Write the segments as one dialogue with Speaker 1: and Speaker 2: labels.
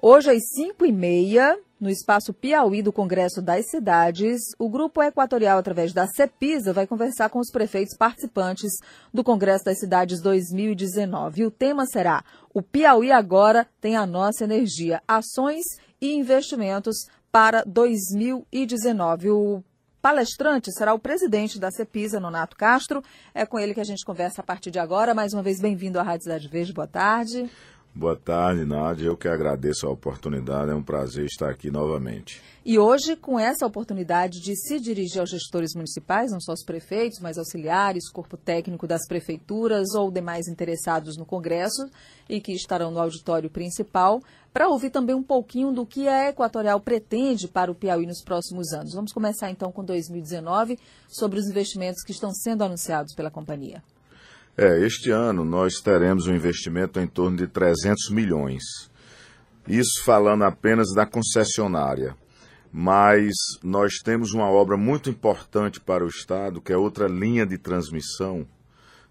Speaker 1: Hoje, às 5 e meia, no espaço Piauí do Congresso das Cidades, o Grupo Equatorial, através da CEPISA, vai conversar com os prefeitos participantes do Congresso das Cidades 2019. E o tema será O Piauí Agora tem a nossa energia, ações e investimentos para 2019. O palestrante será o presidente da CEPISA, Nonato Castro. É com ele que a gente conversa a partir de agora. Mais uma vez, bem-vindo à Rádio Cidade Verde. Boa tarde.
Speaker 2: Boa tarde, Nádia. Eu que agradeço a oportunidade. É um prazer estar aqui novamente.
Speaker 1: E hoje, com essa oportunidade de se dirigir aos gestores municipais, não só os prefeitos, mas auxiliares, corpo técnico das prefeituras ou demais interessados no Congresso e que estarão no auditório principal, para ouvir também um pouquinho do que a Equatorial pretende para o Piauí nos próximos anos. Vamos começar então com 2019, sobre os investimentos que estão sendo anunciados pela companhia.
Speaker 2: É, este ano nós teremos um investimento em torno de 300 milhões. Isso falando apenas da concessionária. Mas nós temos uma obra muito importante para o Estado, que é outra linha de transmissão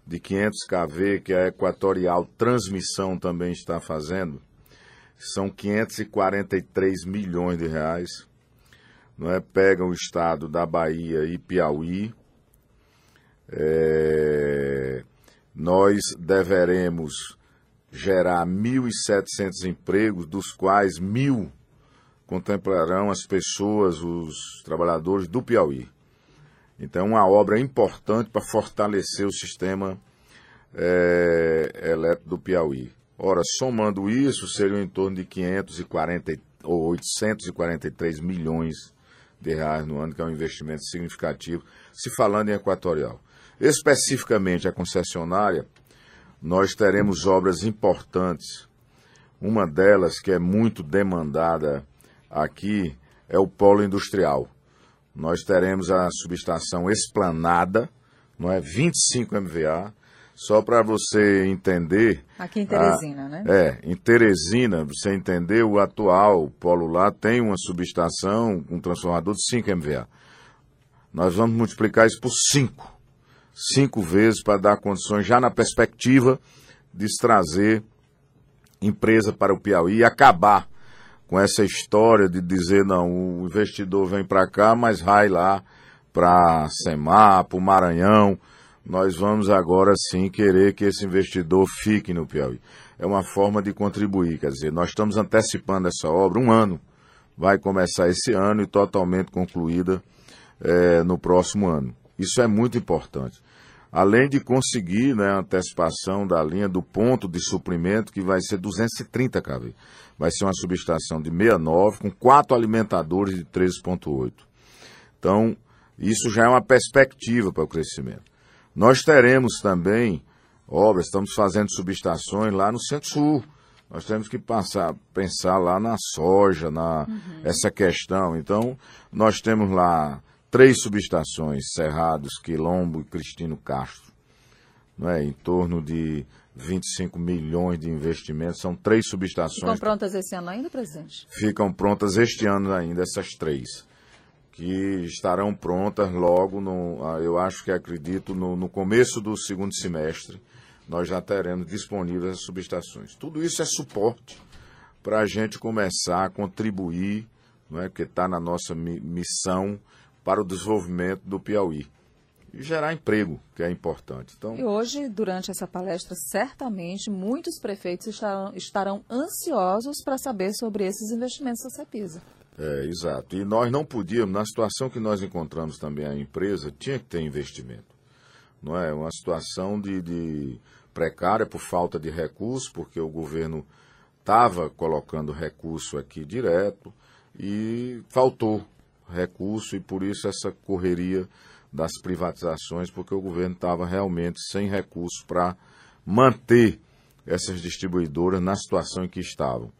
Speaker 2: de 500 kV, que a Equatorial Transmissão também está fazendo. São 543 milhões de reais. Não é? Pega o estado da Bahia e Piauí. É nós deveremos gerar 1.700 empregos, dos quais mil contemplarão as pessoas, os trabalhadores do Piauí. Então, uma obra importante para fortalecer o sistema é, elétrico do Piauí. Ora, somando isso, seriam em torno de 540 ou 843 milhões de reais no ano, que é um investimento significativo, se falando em equatorial. Especificamente a concessionária, nós teremos obras importantes. Uma delas, que é muito demandada aqui, é o polo industrial. Nós teremos a subestação esplanada, não é 25 MVA, só para você entender.
Speaker 1: Aqui em Teresina, a, né?
Speaker 2: É, em Teresina, você entender, o atual polo lá tem uma subestação, um transformador de 5 MVA. Nós vamos multiplicar isso por 5 cinco vezes para dar condições, já na perspectiva de trazer empresa para o Piauí e acabar com essa história de dizer, não, o investidor vem para cá, mas vai lá para Semar, para o Maranhão. Nós vamos agora sim querer que esse investidor fique no Piauí. É uma forma de contribuir, quer dizer, nós estamos antecipando essa obra um ano. Vai começar esse ano e totalmente concluída é, no próximo ano. Isso é muito importante além de conseguir né, a antecipação da linha do ponto de suprimento, que vai ser 230 kV. Vai ser uma subestação de 69 com quatro alimentadores de 13,8. Então, isso já é uma perspectiva para o crescimento. Nós teremos também obras, estamos fazendo subestações lá no Centro-Sul. Nós temos que passar, pensar lá na soja, na uhum. essa questão. Então, nós temos lá três subestações, Cerrados, Quilombo e Cristino Castro, não é? em torno de 25 milhões de investimentos, são três subestações. Ficam
Speaker 1: prontas esse ano ainda, presidente?
Speaker 2: Ficam prontas este ano ainda, essas três, que estarão prontas logo, no, ah, eu acho que acredito, no, no começo do segundo semestre, nós já teremos disponíveis as subestações. Tudo isso é suporte para a gente começar a contribuir, não é? porque está na nossa missão para o desenvolvimento do Piauí e gerar emprego, que é importante.
Speaker 1: Então, e hoje, durante essa palestra, certamente muitos prefeitos estarão, estarão ansiosos para saber sobre esses investimentos da CEPISA.
Speaker 2: É, exato. E nós não podíamos, na situação que nós encontramos também a empresa, tinha que ter investimento. Não é uma situação de, de precária por falta de recursos, porque o governo estava colocando recurso aqui direto e faltou recurso e por isso essa correria das privatizações, porque o governo estava realmente sem recurso para manter essas distribuidoras na situação em que estavam.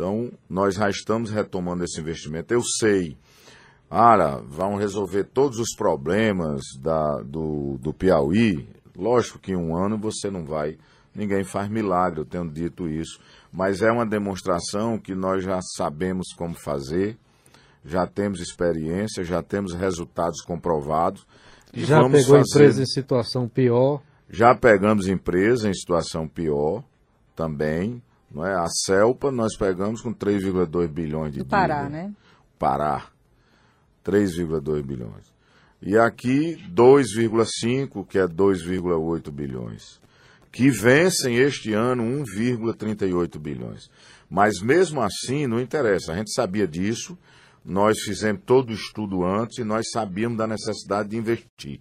Speaker 2: Então, nós já estamos retomando esse investimento. Eu sei, ah, vão resolver todos os problemas da, do, do Piauí. Lógico que em um ano você não vai, ninguém faz milagre, eu tenho dito isso. Mas é uma demonstração que nós já sabemos como fazer já temos experiência, já temos resultados comprovados.
Speaker 3: já pegou fazer... empresa em situação pior?
Speaker 2: Já pegamos empresa em situação pior também, Não é? A CELPA nós pegamos com 3,2 bilhões de
Speaker 1: Do Pará, né?
Speaker 2: Pará. 3,2 bilhões. E aqui 2,5, que é 2,8 bilhões. Que vencem este ano 1,38 bilhões. Mas mesmo assim, não interessa. A gente sabia disso, nós fizemos todo o estudo antes e nós sabíamos da necessidade de investir.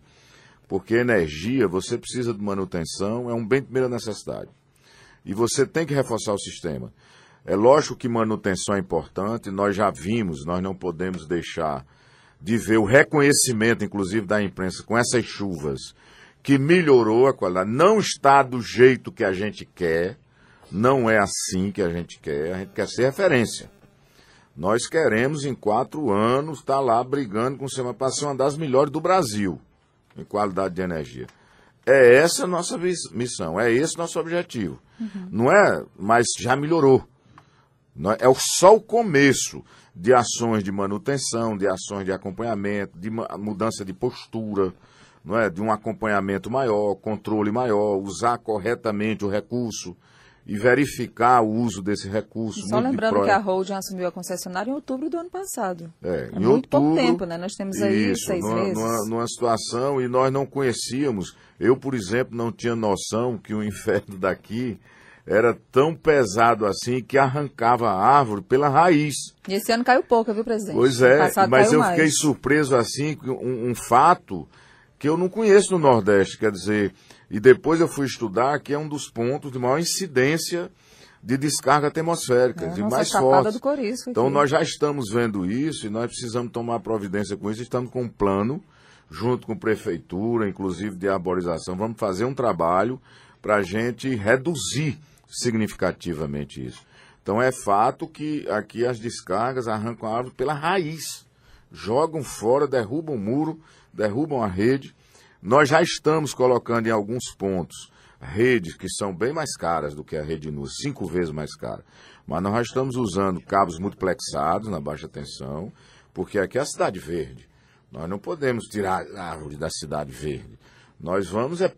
Speaker 2: Porque energia, você precisa de manutenção, é um bem de primeira necessidade. E você tem que reforçar o sistema. É lógico que manutenção é importante, nós já vimos, nós não podemos deixar de ver o reconhecimento, inclusive, da imprensa com essas chuvas, que melhorou a qualidade. Não está do jeito que a gente quer, não é assim que a gente quer, a gente quer ser referência. Nós queremos, em quatro anos, estar tá lá brigando com o Sema para ser uma das melhores do Brasil em qualidade de energia. É essa a nossa missão, é esse nosso objetivo. Uhum. Não é, mas já melhorou. É só o começo de ações de manutenção, de ações de acompanhamento, de mudança de postura, não é? de um acompanhamento maior, controle maior, usar corretamente o recurso e verificar o uso desse recurso.
Speaker 1: só lembrando que a Holding assumiu a concessionária em outubro do ano passado.
Speaker 2: É,
Speaker 1: é
Speaker 2: em
Speaker 1: muito
Speaker 2: outubro,
Speaker 1: pouco tempo, né? Nós temos aí
Speaker 2: isso,
Speaker 1: seis
Speaker 2: numa,
Speaker 1: meses.
Speaker 2: Numa, numa situação e nós não conhecíamos. Eu, por exemplo, não tinha noção que o inferno daqui era tão pesado assim que arrancava a árvore pela raiz.
Speaker 1: E esse ano caiu pouco, viu, presidente?
Speaker 2: Pois é, mas eu mais. fiquei surpreso assim, um, um fato que eu não conheço no Nordeste, quer dizer, e depois eu fui estudar que é um dos pontos de maior incidência de descarga atmosférica, é, de mais forte. Então nós já estamos vendo isso e nós precisamos tomar providência com isso. Estamos com um plano, junto com a prefeitura, inclusive de arborização. Vamos fazer um trabalho para a gente reduzir significativamente isso. Então é fato que aqui as descargas arrancam a árvore pela raiz, jogam fora, derrubam o muro, derrubam a rede. Nós já estamos colocando em alguns pontos redes que são bem mais caras do que a rede NUS, cinco vezes mais cara. Mas nós já estamos usando cabos multiplexados na baixa tensão, porque aqui é a cidade verde. Nós não podemos tirar a árvore da cidade verde. Nós vamos é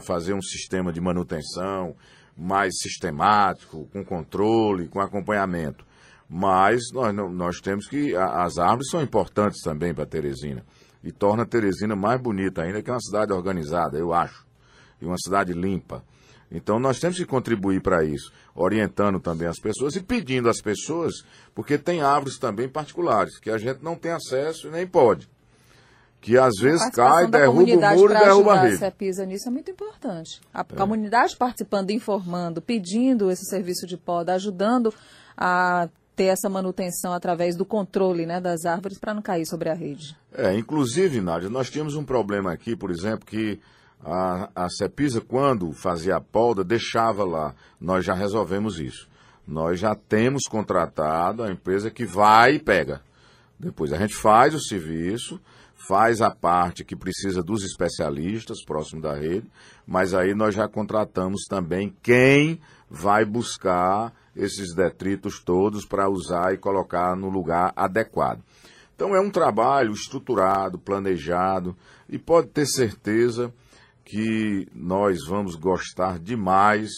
Speaker 2: fazer um sistema de manutenção, mais sistemático, com controle, com acompanhamento. Mas nós, nós temos que. As árvores são importantes também para Teresina. E torna Teresina mais bonita ainda, que é uma cidade organizada, eu acho. E uma cidade limpa. Então nós temos que contribuir para isso, orientando também as pessoas e pedindo às pessoas, porque tem árvores também particulares, que a gente não tem acesso e nem pode que às vezes cai, derruba o muro e derruba a rede.
Speaker 1: A pisa nisso é muito importante. A é. comunidade participando, informando, pedindo esse serviço de poda, ajudando a ter essa manutenção através do controle né, das árvores para não cair sobre a rede.
Speaker 2: É, inclusive, Nádia, nós tínhamos um problema aqui, por exemplo, que a, a Cepisa, quando fazia a poda, deixava lá. Nós já resolvemos isso. Nós já temos contratado a empresa que vai e pega. Depois a gente faz o serviço, faz a parte que precisa dos especialistas próximo da rede, mas aí nós já contratamos também quem vai buscar esses detritos todos para usar e colocar no lugar adequado. Então é um trabalho estruturado, planejado e pode ter certeza que nós vamos gostar demais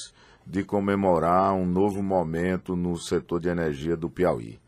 Speaker 2: de comemorar um novo momento no setor de energia do Piauí.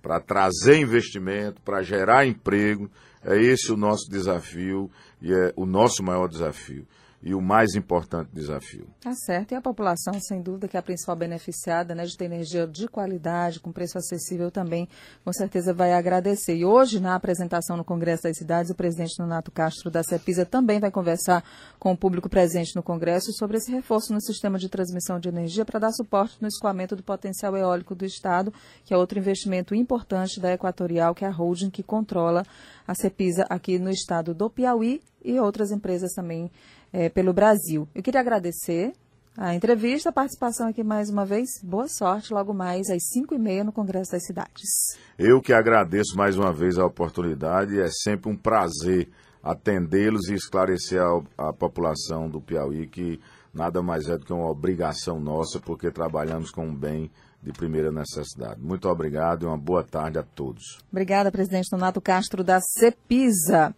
Speaker 2: Para trazer investimento, para gerar emprego, é esse o nosso desafio e é o nosso maior desafio e o mais importante desafio.
Speaker 1: Tá certo. E a população, sem dúvida, que é a principal beneficiada né, de ter energia de qualidade, com preço acessível também, com certeza vai agradecer. E hoje, na apresentação no Congresso das Cidades, o presidente Nonato Castro da CEPISA também vai conversar com o público presente no Congresso sobre esse reforço no sistema de transmissão de energia para dar suporte no escoamento do potencial eólico do Estado, que é outro investimento importante da Equatorial, que é a holding que controla a CEPISA aqui no estado do Piauí e outras empresas também é, pelo Brasil. Eu queria agradecer a entrevista, a participação aqui mais uma vez. Boa sorte logo mais às 5 e meia no Congresso das Cidades.
Speaker 2: Eu que agradeço mais uma vez a oportunidade. É sempre um prazer atendê-los e esclarecer a, a população do Piauí que nada mais é do que uma obrigação nossa, porque trabalhamos com um bem de primeira necessidade. Muito obrigado e uma boa tarde a todos.
Speaker 1: Obrigada, presidente Donato Castro da CEPISA.